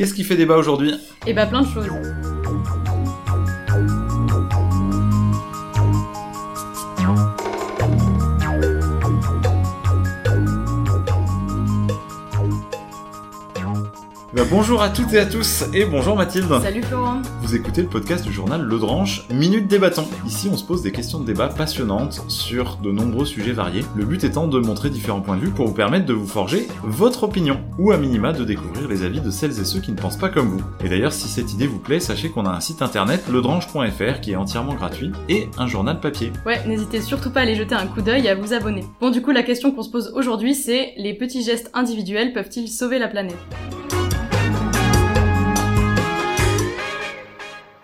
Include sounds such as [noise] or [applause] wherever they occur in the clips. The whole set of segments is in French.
Qu'est-ce qui fait débat aujourd'hui? Eh bah plein de choses. Bonjour à toutes et à tous, et bonjour Mathilde. Salut Florent. Vous écoutez le podcast du journal Le Dranche, Minute Débattons. Ici, on se pose des questions de débat passionnantes sur de nombreux sujets variés. Le but étant de montrer différents points de vue pour vous permettre de vous forger votre opinion, ou à minima de découvrir les avis de celles et ceux qui ne pensent pas comme vous. Et d'ailleurs, si cette idée vous plaît, sachez qu'on a un site internet, ledranche.fr, qui est entièrement gratuit, et un journal papier. Ouais, n'hésitez surtout pas à aller jeter un coup d'œil et à vous abonner. Bon, du coup, la question qu'on se pose aujourd'hui, c'est les petits gestes individuels peuvent-ils sauver la planète?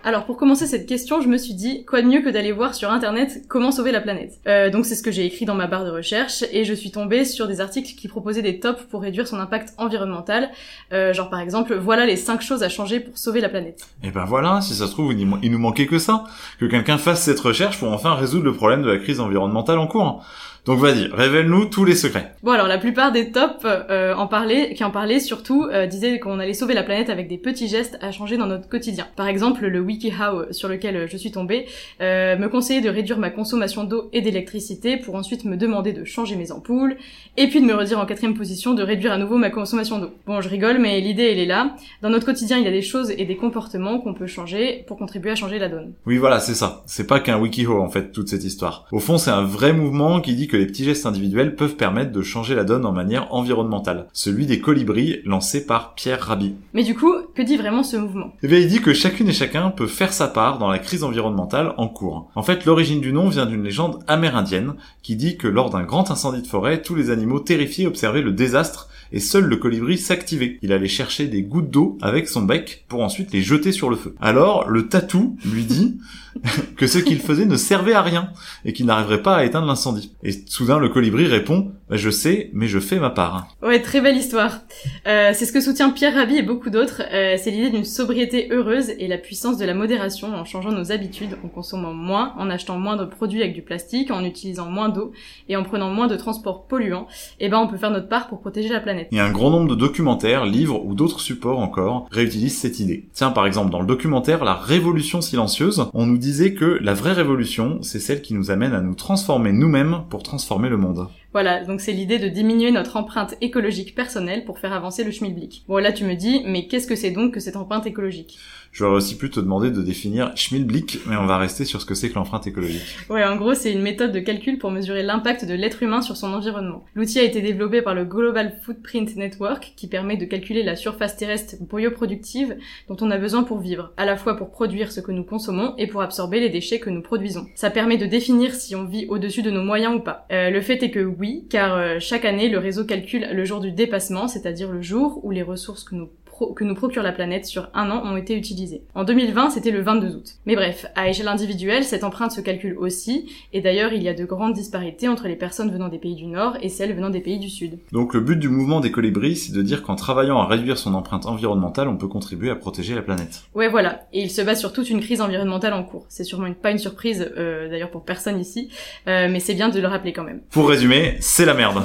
Alors pour commencer cette question, je me suis dit quoi de mieux que d'aller voir sur internet comment sauver la planète? Euh, donc c'est ce que j'ai écrit dans ma barre de recherche et je suis tombée sur des articles qui proposaient des tops pour réduire son impact environnemental. Euh, genre par exemple voilà les 5 choses à changer pour sauver la planète. Et ben voilà, si ça se trouve il nous manquait que ça, que quelqu'un fasse cette recherche pour enfin résoudre le problème de la crise environnementale en cours. Donc vas-y, révèle-nous tous les secrets. Bon alors la plupart des tops euh, en parlaient, qui en parlaient surtout euh, disaient qu'on allait sauver la planète avec des petits gestes à changer dans notre quotidien. Par exemple, le WikiHow sur lequel je suis tombée euh, me conseillait de réduire ma consommation d'eau et d'électricité pour ensuite me demander de changer mes ampoules et puis de me redire en quatrième position de réduire à nouveau ma consommation d'eau. Bon, je rigole, mais l'idée elle est là. Dans notre quotidien, il y a des choses et des comportements qu'on peut changer pour contribuer à changer la donne. Oui, voilà, c'est ça. C'est pas qu'un WikiHow en fait toute cette histoire. Au fond, c'est un vrai mouvement qui dit que les petits gestes individuels peuvent permettre de changer la donne en manière environnementale. Celui des colibris lancé par Pierre Rabhi. Mais du coup, que dit vraiment ce mouvement? Eh bien, il dit que chacune et chacun peut faire sa part dans la crise environnementale en cours. En fait, l'origine du nom vient d'une légende amérindienne qui dit que lors d'un grand incendie de forêt, tous les animaux terrifiés observaient le désastre et seul le colibri s'activait. Il allait chercher des gouttes d'eau avec son bec pour ensuite les jeter sur le feu. Alors, le tatou lui dit [laughs] que ce qu'il faisait ne servait à rien et qu'il n'arriverait pas à éteindre l'incendie. Et soudain, le colibri répond bah, Je sais, mais je fais ma part. Ouais, très belle histoire. Euh, c'est ce que soutient Pierre Rabhi et beaucoup d'autres. Euh, c'est l'idée d'une sobriété heureuse et la puissance de la modération en changeant nos habitudes, en consommant moins, en achetant moins de produits avec du plastique, en utilisant moins d'eau et en prenant moins de transports polluants. Et eh ben, on peut faire notre part pour protéger la planète. Et un grand nombre de documentaires, livres ou d'autres supports encore réutilisent cette idée. Tiens, par exemple, dans le documentaire La Révolution silencieuse, on nous disait que la vraie révolution, c'est celle qui nous amène à nous transformer nous-mêmes pour transformer le monde. Voilà, donc c'est l'idée de diminuer notre empreinte écologique personnelle pour faire avancer le schmilblick. Bon là tu me dis, mais qu'est-ce que c'est donc que cette empreinte écologique? J'aurais aussi pu te demander de définir schmilblick, mais on va rester sur ce que c'est que l'empreinte écologique. Ouais, en gros c'est une méthode de calcul pour mesurer l'impact de l'être humain sur son environnement. L'outil a été développé par le Global Footprint Network qui permet de calculer la surface terrestre bioproductive dont on a besoin pour vivre, à la fois pour produire ce que nous consommons et pour absorber les déchets que nous produisons. Ça permet de définir si on vit au-dessus de nos moyens ou pas. Euh, le fait est que oui, car euh, chaque année, le réseau calcule le jour du dépassement, c'est-à-dire le jour où les ressources que nous que nous procure la planète sur un an ont été utilisées. En 2020, c'était le 22 août. Mais bref, à échelle individuelle, cette empreinte se calcule aussi, et d'ailleurs, il y a de grandes disparités entre les personnes venant des pays du Nord et celles venant des pays du Sud. Donc le but du mouvement des colibris, c'est de dire qu'en travaillant à réduire son empreinte environnementale, on peut contribuer à protéger la planète. Ouais, voilà. Et il se base sur toute une crise environnementale en cours. C'est sûrement une, pas une surprise, euh, d'ailleurs pour personne ici, euh, mais c'est bien de le rappeler quand même. Pour résumer, c'est la merde.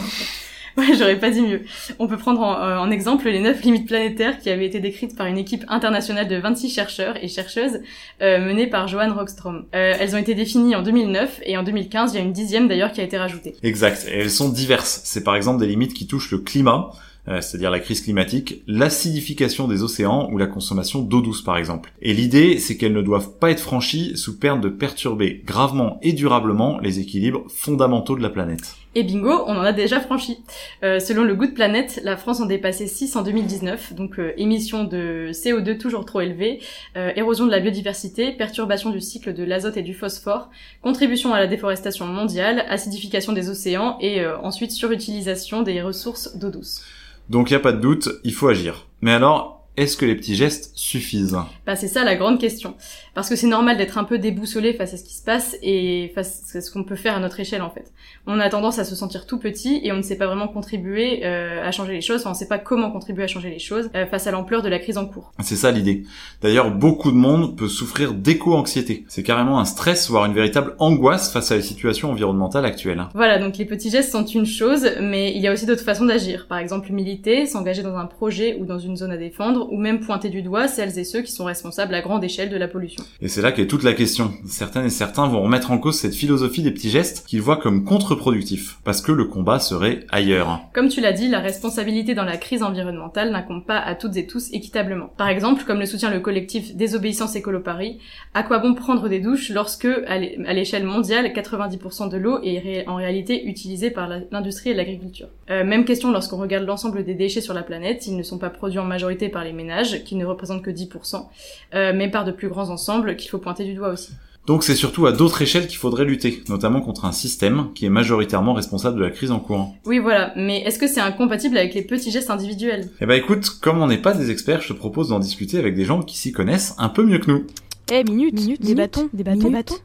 [laughs] Ouais, j'aurais pas dit mieux. On peut prendre euh, en, exemple les neuf limites planétaires qui avaient été décrites par une équipe internationale de 26 chercheurs et chercheuses euh, menée par Johan Rockstrom. Euh, elles ont été définies en 2009 et en 2015, il y a une dixième d'ailleurs qui a été rajoutée. Exact. Et elles sont diverses. C'est par exemple des limites qui touchent le climat, c'est-à-dire la crise climatique, l'acidification des océans ou la consommation d'eau douce par exemple. Et l'idée, c'est qu'elles ne doivent pas être franchies sous peine de perturber gravement et durablement les équilibres fondamentaux de la planète. Et bingo, on en a déjà franchi. Euh, selon le Good Planet, la France en dépassait 6 en 2019, donc euh, émissions de CO2 toujours trop élevées, érosion de la biodiversité, perturbation du cycle de l'azote et du phosphore, contribution à la déforestation mondiale, acidification des océans et ensuite surutilisation des ressources d'eau douce. Donc il n'y a pas de doute, il faut agir. Mais alors, est-ce que les petits gestes suffisent? Bah c'est ça la grande question. Parce que c'est normal d'être un peu déboussolé face à ce qui se passe et face à ce qu'on peut faire à notre échelle en fait. On a tendance à se sentir tout petit et on ne sait pas vraiment contribuer euh, à changer les choses, enfin on ne sait pas comment contribuer à changer les choses euh, face à l'ampleur de la crise en cours. C'est ça l'idée. D'ailleurs beaucoup de monde peut souffrir d'éco-anxiété. C'est carrément un stress voire une véritable angoisse face à la situation environnementale actuelle. Voilà, donc les petits gestes sont une chose, mais il y a aussi d'autres façons d'agir. Par exemple militer, s'engager dans un projet ou dans une zone à défendre ou même pointer du doigt celles et ceux qui sont responsables à grande échelle de la pollution. Et c'est là qu'est toute la question. Certaines et certains vont remettre en cause cette philosophie des petits gestes qu'ils voient comme contre-productifs, parce que le combat serait ailleurs. Comme tu l'as dit, la responsabilité dans la crise environnementale n'incombe pas à toutes et tous équitablement. Par exemple, comme le soutient le collectif Désobéissance Écolo Paris, à quoi bon prendre des douches lorsque, à l'échelle mondiale, 90% de l'eau est en réalité utilisée par l'industrie et l'agriculture? Euh, Même question lorsqu'on regarde l'ensemble des déchets sur la planète, ils ne sont pas produits en majorité par les ménages, qui ne représentent que 10%, euh, mais par de plus grands ensembles qu'il faut pointer du doigt aussi. Donc c'est surtout à d'autres échelles qu'il faudrait lutter, notamment contre un système qui est majoritairement responsable de la crise en cours. Oui voilà, mais est-ce que c'est incompatible avec les petits gestes individuels? Eh ben écoute, comme on n'est pas des experts, je te propose d'en discuter avec des gens qui s'y connaissent un peu mieux que nous. Eh minute, minute, des bâtons, des bâtons, des bâtons.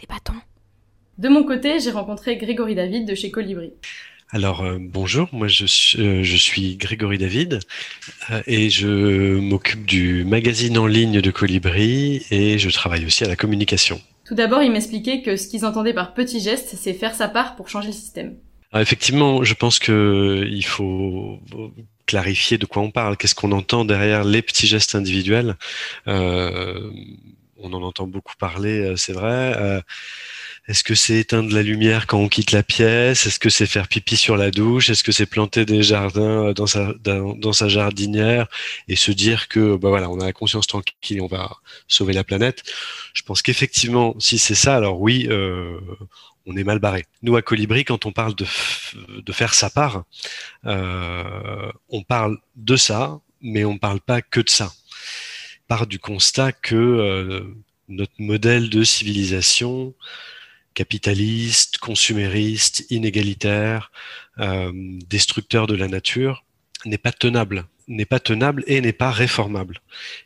Des bâtons. De mon côté, j'ai rencontré Grégory David de chez Colibri. Alors euh, bonjour, moi je suis, euh, je suis Grégory David euh, et je m'occupe du magazine en ligne de Colibri et je travaille aussi à la communication. Tout d'abord, il m'expliquait que ce qu'ils entendaient par petits gestes, c'est faire sa part pour changer le système. Alors, effectivement, je pense que il faut clarifier de quoi on parle. Qu'est-ce qu'on entend derrière les petits gestes individuels? On en entend beaucoup parler, c'est vrai est-ce que c'est éteindre la lumière quand on quitte la pièce? Est-ce que c'est faire pipi sur la douche? Est-ce que c'est planter des jardins euh, dans sa, jardinière et se dire que bah voilà, on a la conscience tranquille et on va sauver la planète? Je pense qu'effectivement, si c'est ça, alors oui, euh, on est mal barré. Nous à Colibri, quand on parle de, faire sa part, euh, on parle de ça, mais on parle pas que de ça. Part du constat que notre modèle de civilisation capitaliste, consumériste, inégalitaire, euh, destructeur de la nature, n'est pas tenable, n'est pas tenable et n'est pas réformable,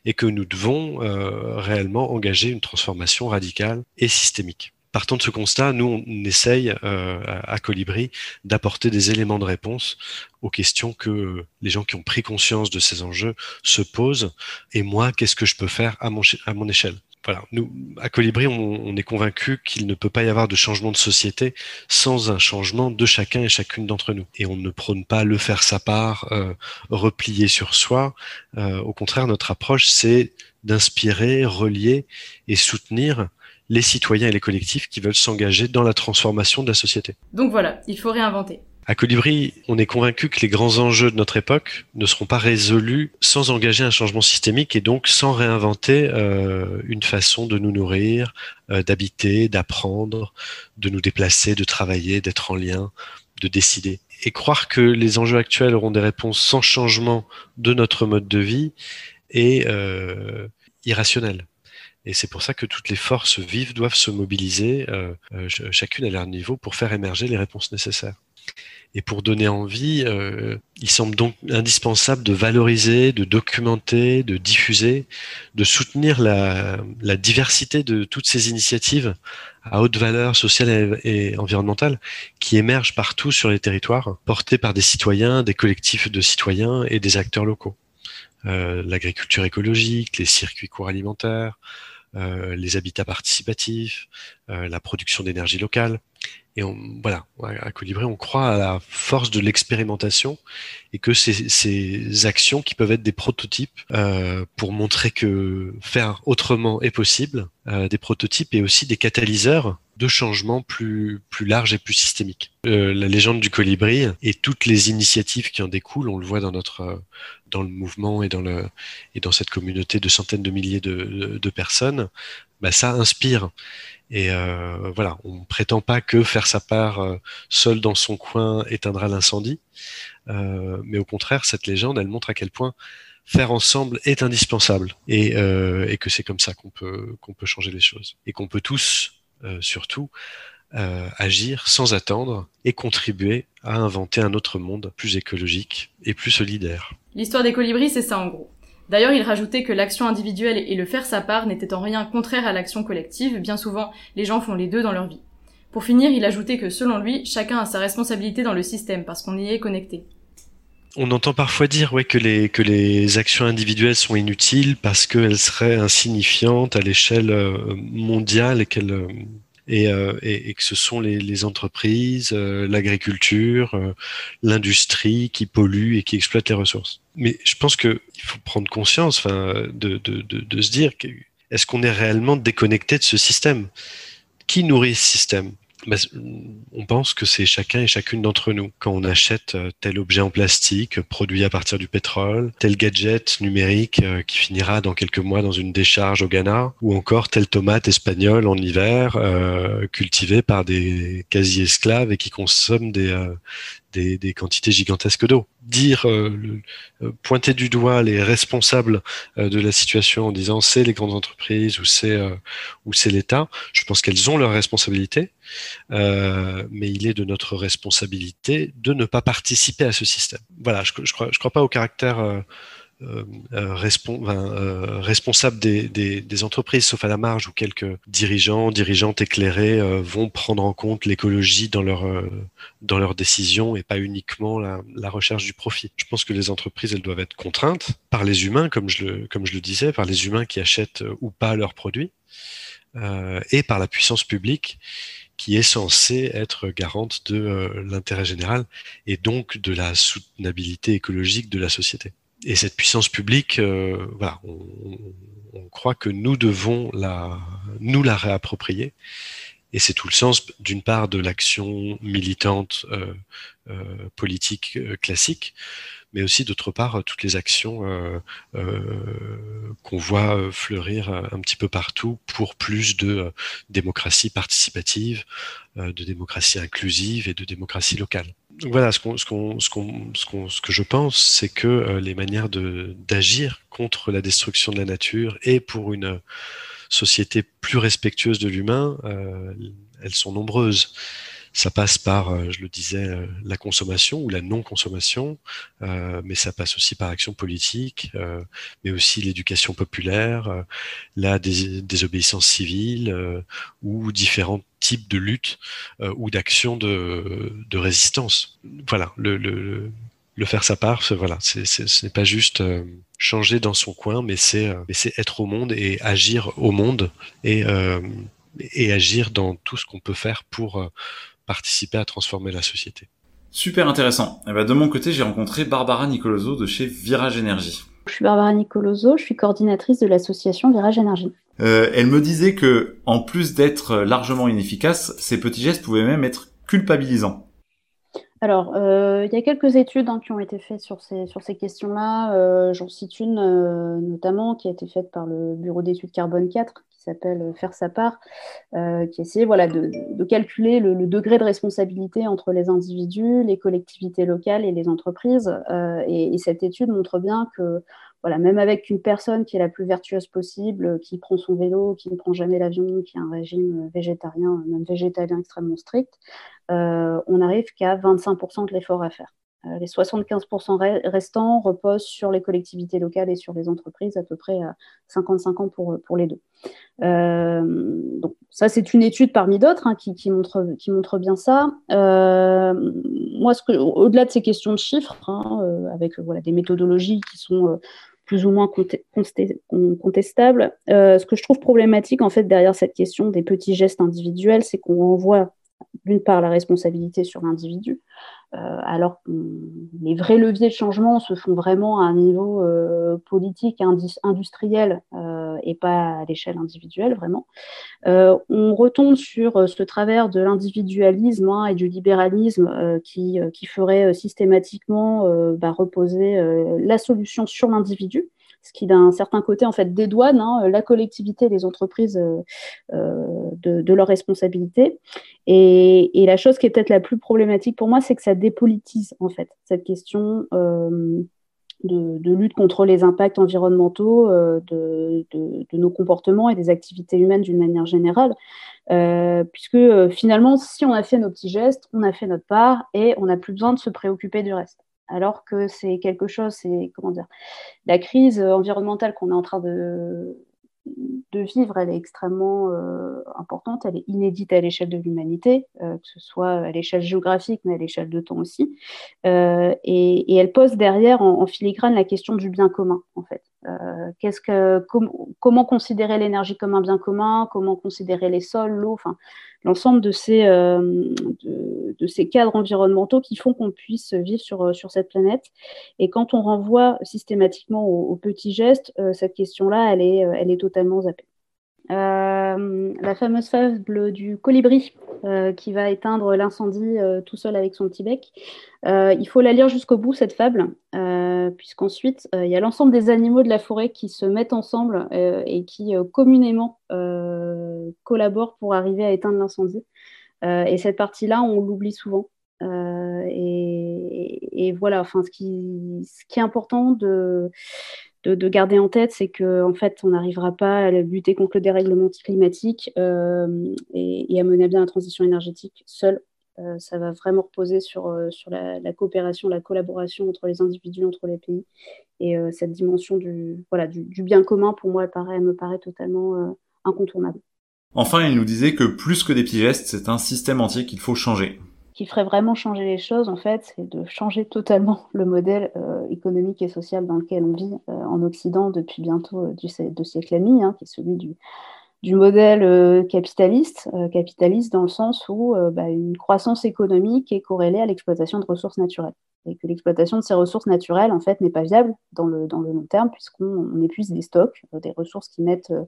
et que nous devons euh, réellement engager une transformation radicale et systémique. Partant de ce constat, nous, on essaye euh, à Colibri d'apporter des éléments de réponse aux questions que les gens qui ont pris conscience de ces enjeux se posent. Et moi, qu'est-ce que je peux faire à mon, à mon échelle? Voilà, nous, à Colibri, on, est convaincu qu'il ne peut pas y avoir de changement de société sans un changement de chacun et chacune d'entre nous. Et on ne prône pas le faire sa part, euh, replier sur soi. Euh, au contraire, notre approche, c'est d'inspirer, relier et soutenir les citoyens et les collectifs qui veulent s'engager dans la transformation de la société. Donc voilà, il faut réinventer. À Colibri, on est convaincu que les grands enjeux de notre époque ne seront pas résolus sans engager un changement systémique et donc sans réinventer euh, une façon de nous nourrir, euh, d'habiter, d'apprendre, de nous déplacer, de travailler, d'être en lien, de décider. Et croire que les enjeux actuels auront des réponses sans changement de notre mode de vie est euh, irrationnel. Et c'est pour ça que toutes les forces vives doivent se mobiliser, chacune à leur niveau, pour faire émerger les réponses nécessaires. Et pour donner envie, euh, il semble donc indispensable de valoriser, de documenter, de diffuser, de soutenir la, diversité de toutes ces initiatives à haute valeur sociale et, environnementale qui émergent partout sur les territoires, portées par des citoyens, des collectifs de citoyens et des acteurs locaux. Euh, L'agriculture écologique, les circuits courts alimentaires, euh, les habitats participatifs, la production d'énergie locale. Et voilà, à Colibri, on croit à la force de l'expérimentation et que ces, actions qui peuvent être des prototypes euh, pour montrer que faire autrement est possible, euh, des prototypes et aussi des catalyseurs de changements plus plus larges et plus systémiques. Euh, la légende du colibri et toutes les initiatives qui en découlent, on le voit dans notre dans le mouvement et dans le et dans cette communauté de centaines de milliers de personnes, bah, ça inspire et euh, voilà, on ne prétend pas que faire sa part euh, seul dans son coin éteindra l'incendie, euh, mais au contraire, cette légende, elle montre à quel point faire ensemble est indispensable et, et que c'est comme ça qu'on peut qu'on peut changer les choses et qu'on peut tous, surtout, agir sans attendre et contribuer à inventer un autre monde plus écologique et plus solidaire. L'histoire des colibris, c'est ça en gros. D'ailleurs, il rajoutait que l'action individuelle et le faire sa part n'étaient en rien contraire à l'action collective, bien souvent les gens font les deux dans leur vie. Pour finir, il ajoutait que selon lui, chacun a sa responsabilité dans le système parce qu'on y est connecté. On entend parfois dire ouais, que, les, que les actions individuelles sont inutiles parce qu'elles seraient insignifiantes à l'échelle euh, mondiale et qu'elles euh, et, que ce sont les, entreprises, l'agriculture, l'industrie qui polluent et qui exploitent les ressources. Mais je pense qu'il faut prendre conscience de se dire est-ce qu'on est réellement déconnecté de ce système? Qui nourrit ce système? Bah, on pense que c'est chacun et chacune d'entre nous. Quand on achète euh, tel objet en plastique produit à partir du pétrole, tel gadget numérique euh, qui finira dans quelques mois dans une décharge au Ghana, ou encore telle tomate espagnole en hiver euh, cultivée par des quasi-esclaves et qui consomme des, des, quantités gigantesques d'eau. Dire, euh, euh, pointer du doigt les responsables euh, de la situation en disant c'est les grandes entreprises ou c'est l'État, je pense qu'elles ont leur responsabilité, mais il est de notre responsabilité de ne pas participer à ce système. Voilà, je, je crois, je crois pas au caractère euh, euh, euh, responsable des, entreprises, sauf à la marge, où quelques dirigeants, dirigeantes éclairés vont prendre en compte l'écologie dans leur dans leurs décisions et pas uniquement la, recherche du profit. Je pense que les entreprises, elles doivent être contraintes par les humains, comme je le comme je le disais, par les humains qui achètent ou pas leurs produits, et par la puissance publique qui est censée être garante de l'intérêt général et donc de la soutenabilité écologique de la société et cette puissance publique, euh, voilà, on, on, croit que nous devons la, nous la réapproprier. Et c'est tout le sens, d'une part, de l'action militante euh, euh, politique euh, classique, mais aussi d'autre part toutes les actions euh, euh, qu'on voit fleurir un petit peu partout pour plus de démocratie participative, de démocratie inclusive et de démocratie locale voilà, ce, ce, ce, que je pense, c'est que euh, les manières d'agir contre la destruction de la nature et pour une société plus respectueuse de l'humain, euh, elles sont nombreuses. Ça passe par, euh, je le disais, euh, la consommation ou la non-consommation, euh, mais ça passe aussi par l'action politique, mais aussi l'éducation populaire, la désobéissance civile ou différents types de luttes ou d'actions de, de, résistance. Voilà, le, le, le faire sa part, voilà, c'est, ce n'est pas juste changer dans son coin, mais c'est, c'est être au monde et agir au monde et, et agir dans tout ce qu'on peut faire pour participer à transformer la société. Super intéressant. Et eh ben, de mon côté, j'ai rencontré Barbara Nicoloso de chez Virage Énergie. Je suis Barbara Nicoloso, je suis coordinatrice de l'association Virage Énergie. Euh, elle me disait que, en plus d'être largement inefficaces, ces petits gestes pouvaient même être culpabilisants. Alors, euh, il y a quelques études hein, qui ont été faites sur ces, sur ces questions-là. Euh, J'en cite une euh, notamment qui a été faite par le Bureau d'études Carbone 4, s'appelle euh, Faire sa part, euh, qui essaie voilà, de, de calculer le, degré de responsabilité entre les individus, les collectivités locales et les entreprises. Euh, et, et, cette étude montre bien que voilà, même avec une personne qui est la plus vertueuse possible, qui prend son vélo, qui ne prend jamais l'avion, qui a un régime végétarien, même végétalien extrêmement strict, on n'arrive qu'à 25% de l'effort à faire. Euh, les 75% restants reposent sur les collectivités locales et sur les entreprises, à peu près à 55 ans pour, pour les deux. Euh, donc ça, c'est une étude parmi d'autres hein, qui, qui, montre, qui montre bien ça. Euh, moi, au-delà de ces questions de chiffres, hein, euh, avec voilà, des méthodologies qui sont euh, plus ou moins contestables, ce que je trouve problématique en fait derrière cette question des petits gestes individuels, c'est qu'on renvoie d'une part la responsabilité sur l'individu, euh, alors les vrais leviers de changement se font vraiment à un niveau euh, politique, industriel euh, et pas à l'échelle individuelle vraiment. on retombe sur ce travers de l'individualisme hein, et du libéralisme qui, qui, ferait systématiquement bah, reposer la solution sur l'individu ce qui d'un certain côté en fait dédouane hein, la collectivité et les entreprises euh, euh, de, leurs responsabilités. Et, la chose qui est peut-être la plus problématique pour moi, c'est que ça dépolitise en fait cette question. Euh, de, lutte contre les impacts environnementaux de, nos comportements et des activités humaines d'une manière générale, puisque finalement, si on a fait nos petits gestes, on a fait notre part et on n'a plus besoin de se préoccuper du reste alors que c'est quelque chose, c'est comment dire, la crise environnementale qu'on est en train de, vivre, elle est extrêmement euh, importante, elle est inédite à l'échelle de l'humanité, euh, que ce soit à l'échelle géographique, mais à l'échelle de temps aussi. Euh, et, et, elle pose derrière en, en, filigrane la question du bien commun, en fait. Qu'est-ce que, comment considérer l'énergie comme un bien commun, comment considérer les sols, l'eau, enfin l'ensemble de ces, de, ces cadres environnementaux qui font qu'on puisse vivre sur, sur cette planète. Et quand on renvoie systématiquement aux, petits gestes, cette question-là, elle est, elle est totalement zappée. Euh, la fameuse fable du colibri euh, qui va éteindre l'incendie euh, tout seul avec son petit bec. il faut la lire jusqu'au bout, cette fable, puisqu'ensuite, il y a l'ensemble des animaux de la forêt qui se mettent ensemble et qui communément collaborent pour arriver à éteindre l'incendie. et cette partie-là, on l'oublie souvent. Et, voilà, enfin, ce qui est important de, de, garder en tête, c'est qu'en en fait, on n'arrivera pas à lutter contre le dérèglement climatique euh, et, à mener bien la transition énergétique seul. Euh, ça va vraiment reposer sur, euh, la, coopération, la collaboration entre les individus, entre les pays. Et cette dimension du, bien commun, pour moi, elle, paraît, me paraît totalement incontournable. Enfin, il nous disait que plus que des petits gestes, c'est un système entier qu'il faut changer qui ferait vraiment changer les choses, en fait, c'est de changer totalement le modèle euh, économique et social dans lequel on vit euh, en Occident depuis bientôt euh, deux siècles et demi, hein, qui est celui du, modèle capitaliste, capitaliste dans le sens où bah, une croissance économique est corrélée à l'exploitation de ressources naturelles et que l'exploitation de ces ressources naturelles, en fait, n'est pas viable dans le, dans le long terme, puisqu'on épuise des stocks, euh, des ressources qui mettent euh,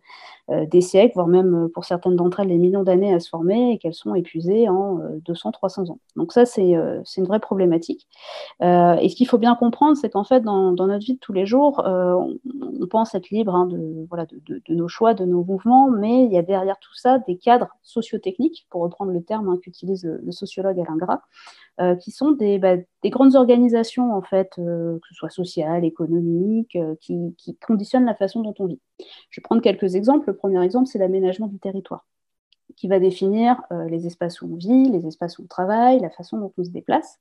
euh, des siècles, voire même pour certaines d'entre elles des millions d'années à se former, et qu'elles sont épuisées en 200, 300 ans. Donc ça, c'est une vraie problématique. et ce qu'il faut bien comprendre, c'est qu'en fait, dans, dans, notre vie de tous les jours, on, pense être libre hein, de, voilà, de, de, nos choix, de nos mouvements, mais il y a derrière tout ça des cadres sociotechniques, pour reprendre le terme hein, qu'utilise le, le, sociologue Alain Gras, euh, qui sont des, bah, des, grandes organisations, en fait, euh, que ce soit sociales, économiques, euh, qui, qui, conditionnent la façon dont on vit. Je vais prendre quelques exemples. Le premier exemple, c'est l'aménagement du territoire, qui va définir les espaces où on vit, les espaces où on travaille, la façon dont on se déplace.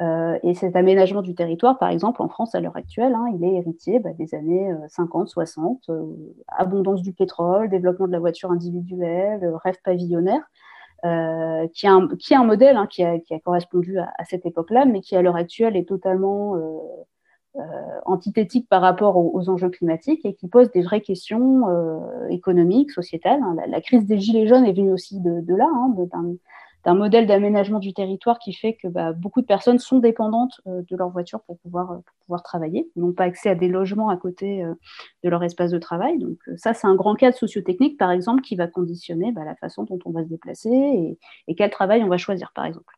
et cet aménagement du territoire, par exemple, en France, à l'heure actuelle, hein, il est héritier bah, des années 50, 60, abondance du pétrole, développement de la voiture individuelle, rêve pavillonnaire. Euh, qui, est un, qui est un modèle hein, qui, a, qui, a, correspondu à, à cette époque-là, mais qui à l'heure actuelle est totalement euh, euh, antithétique par rapport aux, enjeux climatiques et qui pose des vraies questions euh, économiques, sociétales. Hein. La, la, crise des Gilets jaunes est venue aussi de, de là, hein, d'un modèle d'aménagement du territoire qui fait que bah, beaucoup de personnes sont dépendantes euh, de leur voiture pour pouvoir, euh, pour pouvoir travailler, n'ont pas accès à des logements à côté euh, de leur espace de travail. Donc ça, c'est un grand cadre sociotechnique, par exemple, qui va conditionner bah, la façon dont on va se déplacer et, quel travail on va choisir, par exemple.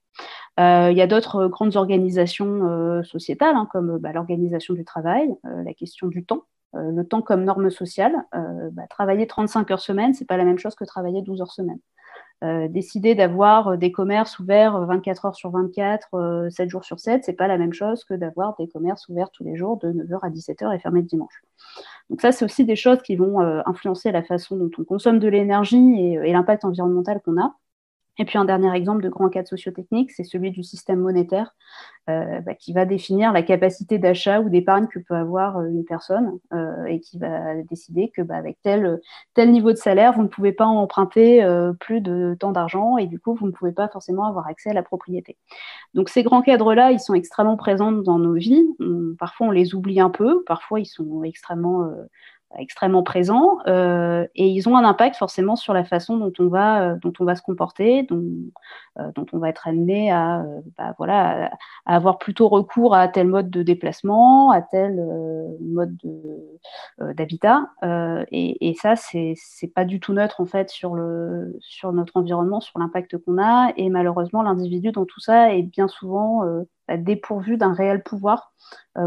Il y a d'autres grandes organisations sociétales, hein, comme bah, l'organisation du travail, la question du temps, le temps comme norme sociale. Travailler 35 heures semaine, c'est pas la même chose que travailler 12 heures semaine. Euh, décider d'avoir euh, des commerces ouverts 24 euh, heures sur 24, 7 jours sur 7, c'est pas la même chose que d'avoir des commerces ouverts tous les jours de 9h à 17h et fermés le dimanche. Donc ça, c'est aussi des choses qui vont influencer la façon dont on consomme de l'énergie et l'impact environnemental qu'on a. Et puis un dernier exemple de grand cadre sociotechnique, c'est celui du système monétaire euh, bah, qui va définir la capacité d'achat ou d'épargne que peut avoir euh, une personne euh, et qui va décider que bah, avec tel, tel niveau de salaire, vous ne pouvez pas emprunter plus de tant d'argent et du coup, vous ne pouvez pas forcément avoir accès à la propriété. Donc ces grands cadres-là, ils sont extrêmement présents dans nos vies. parfois, on les oublie un peu, parfois, ils sont extrêmement extrêmement présents euh, et ils ont un impact forcément sur la façon dont on va, euh, dont on va se comporter, dont, euh, on va être amené à, bah, à, avoir plutôt recours à tel mode de déplacement, à tel mode d'habitat. Et, et, ça, c'est pas du tout neutre en fait sur notre environnement, sur l'impact qu'on a. Et malheureusement, l'individu dans tout ça est bien souvent bah, dépourvu d'un réel pouvoir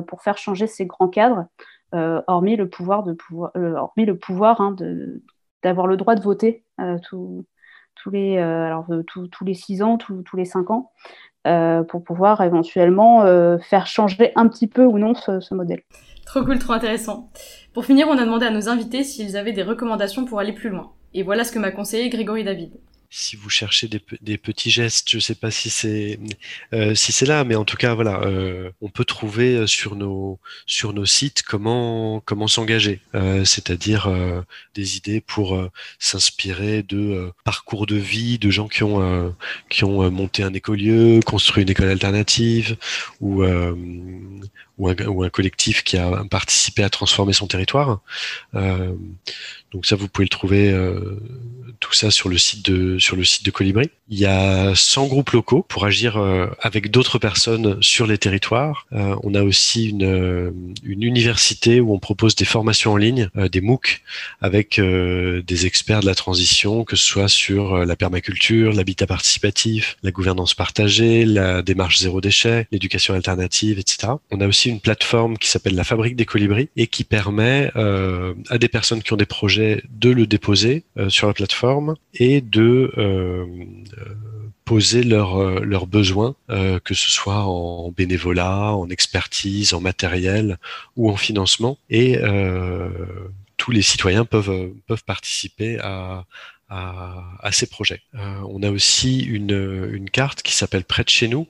pour faire changer ces grands cadres. Euh, hormis le pouvoir de pouvoir, euh, hormis le pouvoir hein, d'avoir le droit de voter euh, tous les alors tous les six ans, tous les cinq ans, pour pouvoir éventuellement faire changer un petit peu ou non ce, ce modèle. Trop cool, trop intéressant. Pour finir, on a demandé à nos invités s'ils avaient des recommandations pour aller plus loin. Et voilà ce que m'a conseillé Grégory David si vous cherchez des, petits gestes, je ne sais pas si c'est euh, si c'est là, mais en tout cas voilà, euh, on peut trouver euh, sur nos sur nos sites comment comment s'engager, c'est-à-dire des idées pour s'inspirer de parcours de vie de gens qui ont qui ont monté un écolieu, construit une école alternative ou ou, un, ou un collectif qui a participé à transformer son territoire. donc ça, vous pouvez le trouver tout ça sur le site de sur le site de Colibri. Il y a 100 groupes locaux pour agir euh, avec d'autres personnes sur les territoires. Euh, on a aussi une, euh, une université où on propose des formations en ligne, des MOOC, avec des experts de la transition, que ce soit sur la permaculture, l'habitat participatif, la gouvernance partagée, la démarche zéro déchet, l'éducation alternative, etc. On a aussi une plateforme qui s'appelle la Fabrique des Colibris et qui permet à des personnes qui ont des projets de le déposer sur la plateforme et de poser leurs euh, leurs besoins, euh, que ce soit en bénévolat, en expertise, en matériel ou en financement. Et tous les citoyens peuvent peuvent participer à, à, ces projets. Euh, on a aussi une, une carte qui s'appelle Près de chez nous,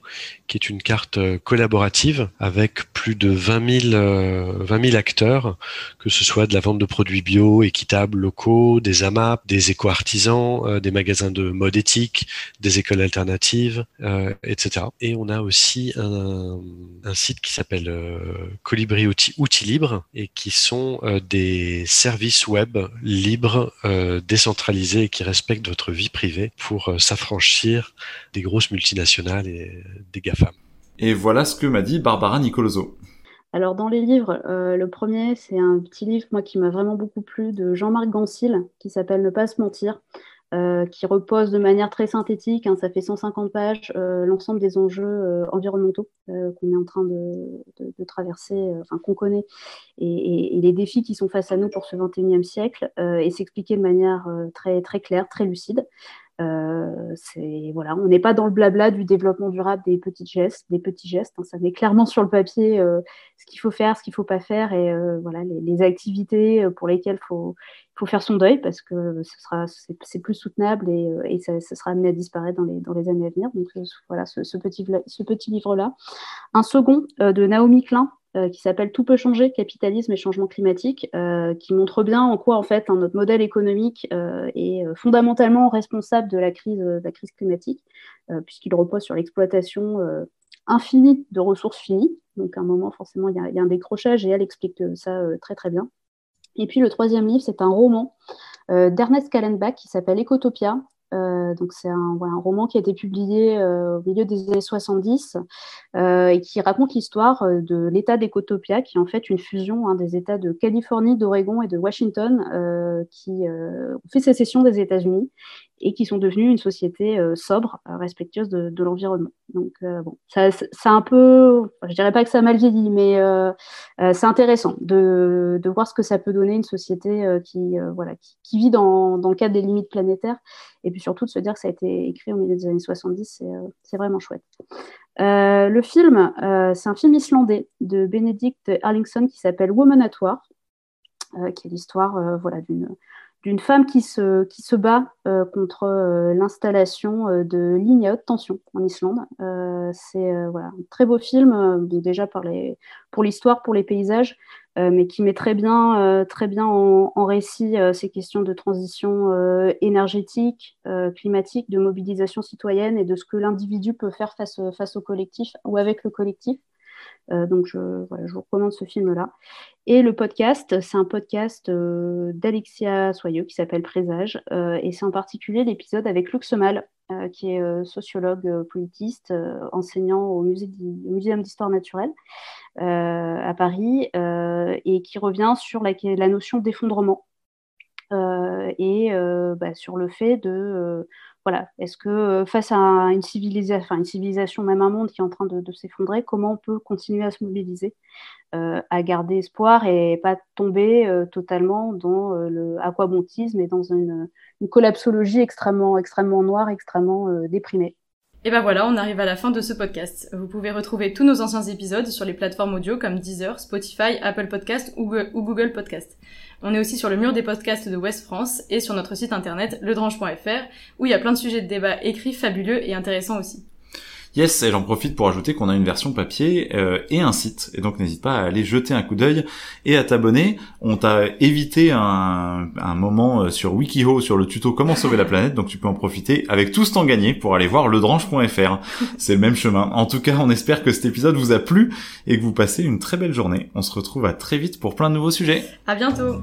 qui est une carte euh, collaborative avec plus de 20 000, euh, 20 000 acteurs, que ce soit de la vente de produits bio, équitables, locaux, des AMAP, des éco-artisans, euh, des magasins de mode éthique, des écoles alternatives, euh, etc. Et on a aussi un, un site qui s'appelle Colibri Outils, Outils Libres et qui sont des services web libres, décentralisés qui respectent votre vie privée pour euh, s'affranchir des grosses multinationales et des GAFAM. Et voilà ce que m'a dit Barbara Nicoloso. Alors dans les livres, euh, le premier c'est un petit livre moi qui m'a vraiment beaucoup plu de Jean-Marc Gansil qui s'appelle Ne pas se mentir. Euh, qui repose de manière très synthétique, hein, ça fait 150 pages, euh, l'ensemble des enjeux euh, environnementaux qu'on est en train de, traverser, enfin qu'on connaît, et, les défis qui sont face à nous pour ce 21e siècle, et s'expliquer de manière très, très claire, très lucide. Voilà, on n'est pas dans le blabla du développement durable des petits gestes, des petits gestes. Hein, ça met clairement sur le papier ce qu'il faut faire, ce qu'il faut pas faire, et voilà les, les, activités pour lesquelles faut faut faire son deuil parce que ce sera c'est plus soutenable et, et ça, sera amené à disparaître dans les années à venir. Donc voilà ce, petit livre là. Un second de Naomi Klein euh, qui s'appelle Tout peut changer, capitalisme et changement climatique, euh, qui montre bien en quoi en fait hein, notre modèle économique euh, est fondamentalement responsable de la crise, de la crise climatique, puisqu'il repose sur l'exploitation infinie de ressources finies. Donc à un moment, forcément, il y, a un décrochage et elle explique ça très très bien. Et puis le troisième livre, c'est un roman d'Ernest Kallenbach qui s'appelle Ecotopia, euh, c'est un, roman qui a été publié euh, au milieu des années 70 euh, et qui raconte l'histoire euh, de l'État d'Ecotopia, qui est en fait une fusion hein, des États de Californie, d'Oregon et de Washington, euh, qui ont fait sécession des États-Unis et qui sont devenus une société euh, sobre, euh, respectueuse de, l'environnement. Donc euh, bon, ça, c'est un peu, je dirais pas que ça mal vieilli, mais c'est intéressant de, voir ce que ça peut donner une société qui voilà qui, vit dans, le cadre des limites planétaires, et puis surtout de se dire que ça a été écrit au milieu des années 70, c'est vraiment chouette. le film, c'est un film islandais de Benedict Arlingson qui s'appelle Woman at War, qui est l'histoire voilà d'une d'une femme qui se, qui se bat euh, contre euh, l'installation euh, de lignes à haute tension en Islande. C'est voilà, un très beau film, déjà par pour l'histoire, pour les paysages, mais qui met très bien, très bien en, en récit ces questions de transition énergétique, climatique, de mobilisation citoyenne et de ce que l'individu peut faire face, face au collectif ou avec le collectif. Euh, donc, je, je, vous recommande ce film-là. Et le podcast, c'est un podcast euh, d'Alexia Soyeux qui s'appelle Présage. Euh, et c'est en particulier l'épisode avec Luc Semal, qui est sociologue politiste, enseignant au, musée Muséum d'histoire naturelle à Paris, et qui revient sur la, la notion d'effondrement. et bah, sur le fait de voilà, est-ce que euh, face à une civilisation, enfin une civilisation, même un monde qui est en train de, s'effondrer, comment on peut continuer à se mobiliser, euh, à garder espoir et pas tomber euh, totalement dans le aquabontisme et dans une, une, collapsologie extrêmement, extrêmement noire, extrêmement déprimée? Et ben voilà, on arrive à la fin de ce podcast. Vous pouvez retrouver tous nos anciens épisodes sur les plateformes audio comme Deezer, Spotify, Apple Podcast ou Google Podcast. On est aussi sur le mur des podcasts de West France et sur notre site internet ledrange.fr où il y a plein de sujets de débat écrits fabuleux et intéressants aussi. Yes, et j'en profite pour ajouter qu'on a une version papier euh, et un site, et donc n'hésite pas à aller jeter un coup d'œil et à t'abonner. On t'a évité un, moment euh, sur Wikiho sur le tuto Comment sauver la planète, donc tu peux en profiter avec tout ce temps gagné pour aller voir ledrange.fr. C'est le même chemin. En tout cas, on espère que cet épisode vous a plu et que vous passez une très belle journée. On se retrouve à très vite pour plein de nouveaux sujets. À bientôt